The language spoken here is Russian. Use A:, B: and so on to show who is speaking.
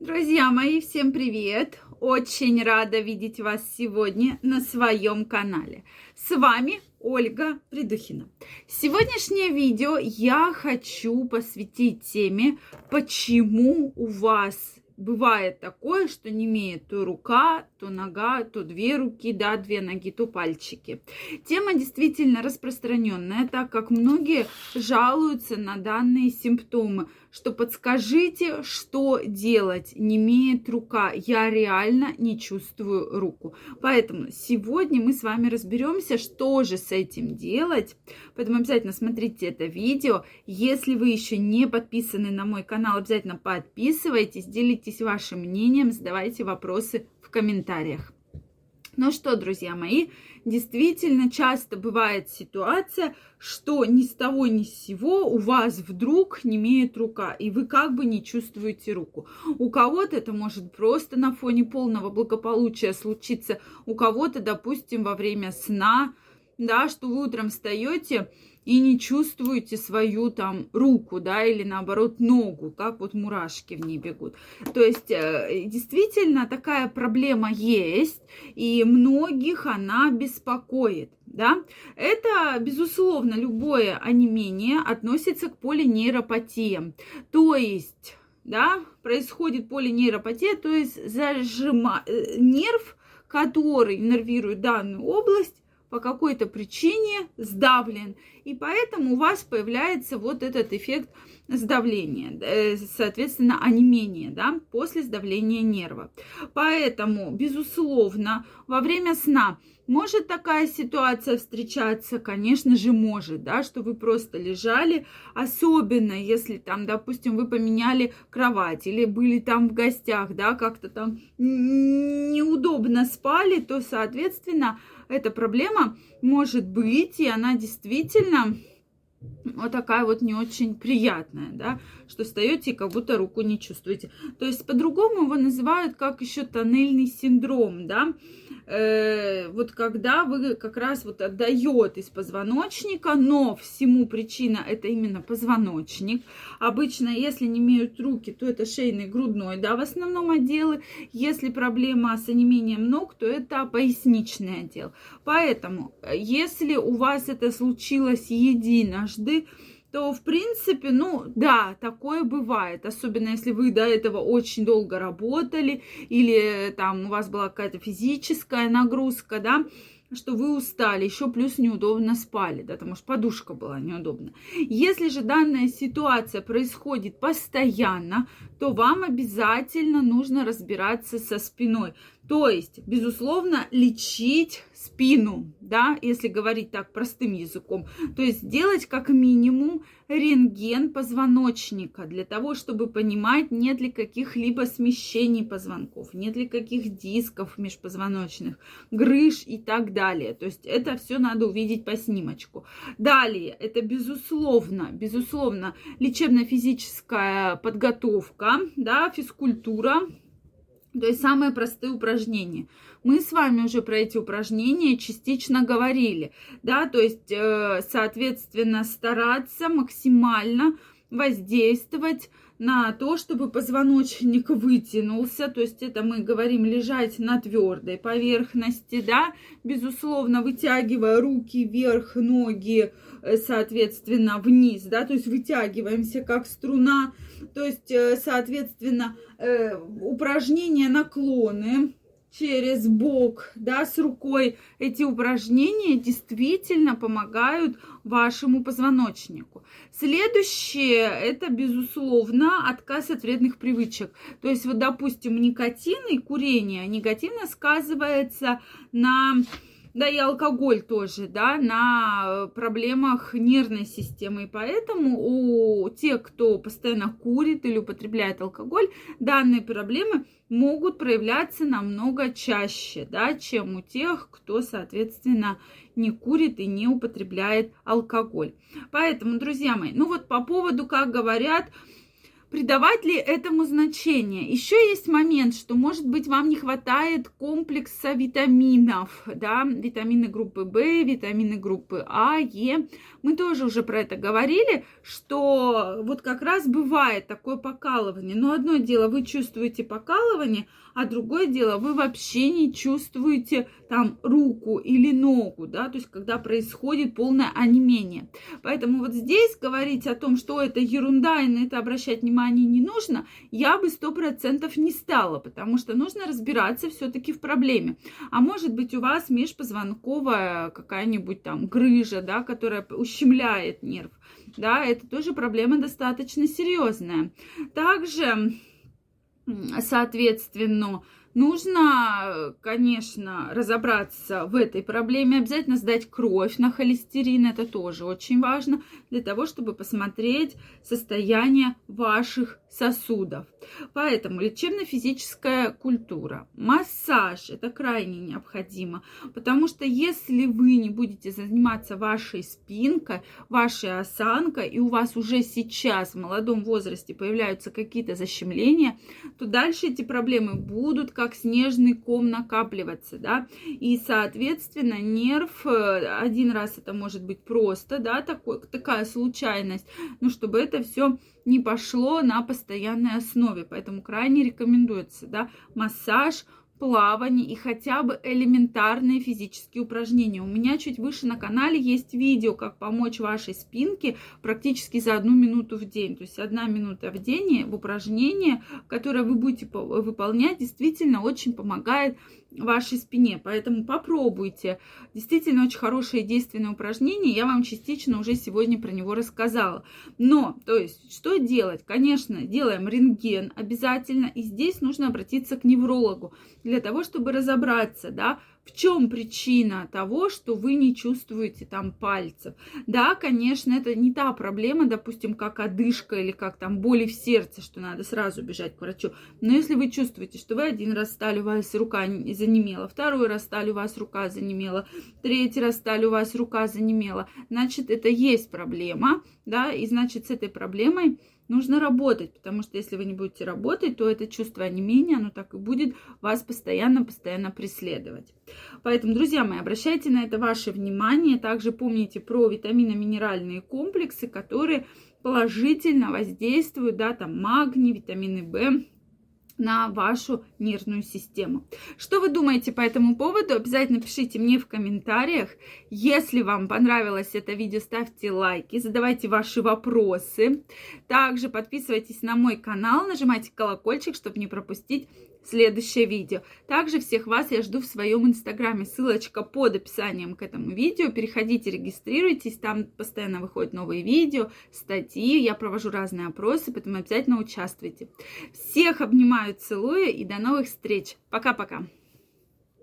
A: Друзья мои, всем привет! Очень рада видеть вас сегодня на своем канале. С вами Ольга Придухина. Сегодняшнее видео я хочу посвятить теме, почему у вас бывает такое, что не имеет то рука, то нога, то две руки, да, две ноги, то пальчики. Тема действительно распространенная, так как многие жалуются на данные симптомы, что подскажите, что делать, не имеет рука, я реально не чувствую руку. Поэтому сегодня мы с вами разберемся, что же с этим делать. Поэтому обязательно смотрите это видео. Если вы еще не подписаны на мой канал, обязательно подписывайтесь, делитесь вашим мнением, задавайте вопросы в комментариях. Ну что, друзья мои, действительно часто бывает ситуация, что ни с того ни с сего у вас вдруг не имеет рука, и вы как бы не чувствуете руку. У кого-то это может просто на фоне полного благополучия случиться, у кого-то, допустим, во время сна, да, что вы утром встаете и не чувствуете свою там руку, да, или наоборот ногу, как вот мурашки в ней бегут. То есть э, действительно такая проблема есть, и многих она беспокоит. Да? Это, безусловно, любое онемение относится к полинейропатиям. То есть, да, происходит полинейропатия, то есть зажима... Э, нерв, который нервирует данную область, по какой-то причине сдавлен. И поэтому у вас появляется вот этот эффект сдавления, э, соответственно, онемение, да, после сдавления нерва. Поэтому, безусловно, во время сна может такая ситуация встречаться? Конечно же, может, да, что вы просто лежали, особенно если там, допустим, вы поменяли кровать или были там в гостях, да, как-то там неудобно спали, то, соответственно, эта проблема может быть, и она действительно вот такая вот не очень приятная, да, что встаете и как будто руку не чувствуете. То есть по-другому его называют как еще тоннельный синдром, да, э, вот когда вы как раз вот отдает из позвоночника, но всему причина это именно позвоночник. Обычно, если не имеют руки, то это шейный, грудной, да, в основном отделы. Если проблема с онемением ног, то это поясничный отдел. Поэтому, если у вас это случилось единожды, то, в принципе, ну, да, такое бывает. Особенно, если вы до этого очень долго работали или там у вас была какая-то физическая нагрузка, да, что вы устали, еще плюс неудобно спали, да, потому что подушка была неудобна. Если же данная ситуация происходит постоянно, то вам обязательно нужно разбираться со спиной. То есть, безусловно, лечить спину, да, если говорить так простым языком. То есть сделать как минимум рентген позвоночника для того, чтобы понимать, нет ли каких-либо смещений позвонков, нет ли каких дисков межпозвоночных, грыж и так далее. То есть это все надо увидеть по снимочку. Далее, это безусловно, безусловно, лечебно-физическая подготовка, да, физкультура, то есть самые простые упражнения. Мы с вами уже про эти упражнения частично говорили, да, то есть, э, соответственно, стараться максимально воздействовать на то, чтобы позвоночник вытянулся, то есть это мы говорим лежать на твердой поверхности, да, безусловно, вытягивая руки вверх, ноги, э, соответственно, вниз, да, то есть вытягиваемся как струна, то есть, э, соответственно, э, упражнения наклоны, через бок, да, с рукой. Эти упражнения действительно помогают вашему позвоночнику. Следующее – это, безусловно, отказ от вредных привычек. То есть, вот, допустим, никотин и курение негативно сказывается на да и алкоголь тоже, да, на проблемах нервной системы. И поэтому у тех, кто постоянно курит или употребляет алкоголь, данные проблемы могут проявляться намного чаще, да, чем у тех, кто, соответственно, не курит и не употребляет алкоголь. Поэтому, друзья мои, ну вот по поводу, как говорят, придавать ли этому значение? Еще есть момент, что, может быть, вам не хватает комплекса витаминов, да, витамины группы В, витамины группы А, Е. Мы тоже уже про это говорили, что вот как раз бывает такое покалывание. Но одно дело, вы чувствуете покалывание, а другое дело, вы вообще не чувствуете там руку или ногу, да, то есть когда происходит полное онемение. Поэтому вот здесь говорить о том, что это ерунда и на это обращать внимание не нужно, я бы сто процентов не стала, потому что нужно разбираться все-таки в проблеме. А может быть у вас межпозвонковая какая-нибудь там грыжа, да, которая ущемляет нерв, да, это тоже проблема достаточно серьезная. Также соответственно, Нужно, конечно, разобраться в этой проблеме, обязательно сдать кровь на холестерин, это тоже очень важно, для того, чтобы посмотреть состояние ваших сосудов. Поэтому лечебно-физическая культура, массаж – это крайне необходимо, потому что если вы не будете заниматься вашей спинкой, вашей осанкой, и у вас уже сейчас в молодом возрасте появляются какие-то защемления, то дальше эти проблемы будут как снежный ком накапливаться, да, и, соответственно, нерв, э, один раз это может быть просто, да, такой, такая случайность, ну, чтобы это все не пошло на постоянной основе. Поэтому крайне рекомендуется да, массаж, плавание и хотя бы элементарные физические упражнения. У меня чуть выше на канале есть видео, как помочь вашей спинке практически за одну минуту в день. То есть одна минута в день в упражнение, которое вы будете выполнять, действительно очень помогает вашей спине. Поэтому попробуйте. Действительно очень хорошее действенное упражнение. Я вам частично уже сегодня про него рассказала. Но, то есть, что делать? Конечно, делаем рентген обязательно. И здесь нужно обратиться к неврологу для того, чтобы разобраться, да, в чем причина того, что вы не чувствуете там пальцев? Да, конечно, это не та проблема, допустим, как одышка или как там боли в сердце, что надо сразу бежать к врачу. Но если вы чувствуете, что вы один раз стали, у вас рука занемела, второй раз стали, у вас рука занемела, третий раз стали, у вас рука занемела, значит, это есть проблема, да, и значит, с этой проблемой нужно работать, потому что если вы не будете работать, то это чувство онемения, оно так и будет вас постоянно-постоянно преследовать. Поэтому, друзья мои, обращайте на это ваше внимание. Также помните про витамино-минеральные комплексы, которые положительно воздействуют, да, там магний, витамины В, на вашу нервную систему. Что вы думаете по этому поводу? Обязательно пишите мне в комментариях. Если вам понравилось это видео, ставьте лайки, задавайте ваши вопросы. Также подписывайтесь на мой канал, нажимайте колокольчик, чтобы не пропустить следующее видео. Также всех вас я жду в своем инстаграме. Ссылочка под описанием к этому видео. Переходите, регистрируйтесь. Там постоянно выходят новые видео, статьи. Я провожу разные опросы, поэтому обязательно участвуйте. Всех обнимаю, целую и до новых встреч. Пока-пока.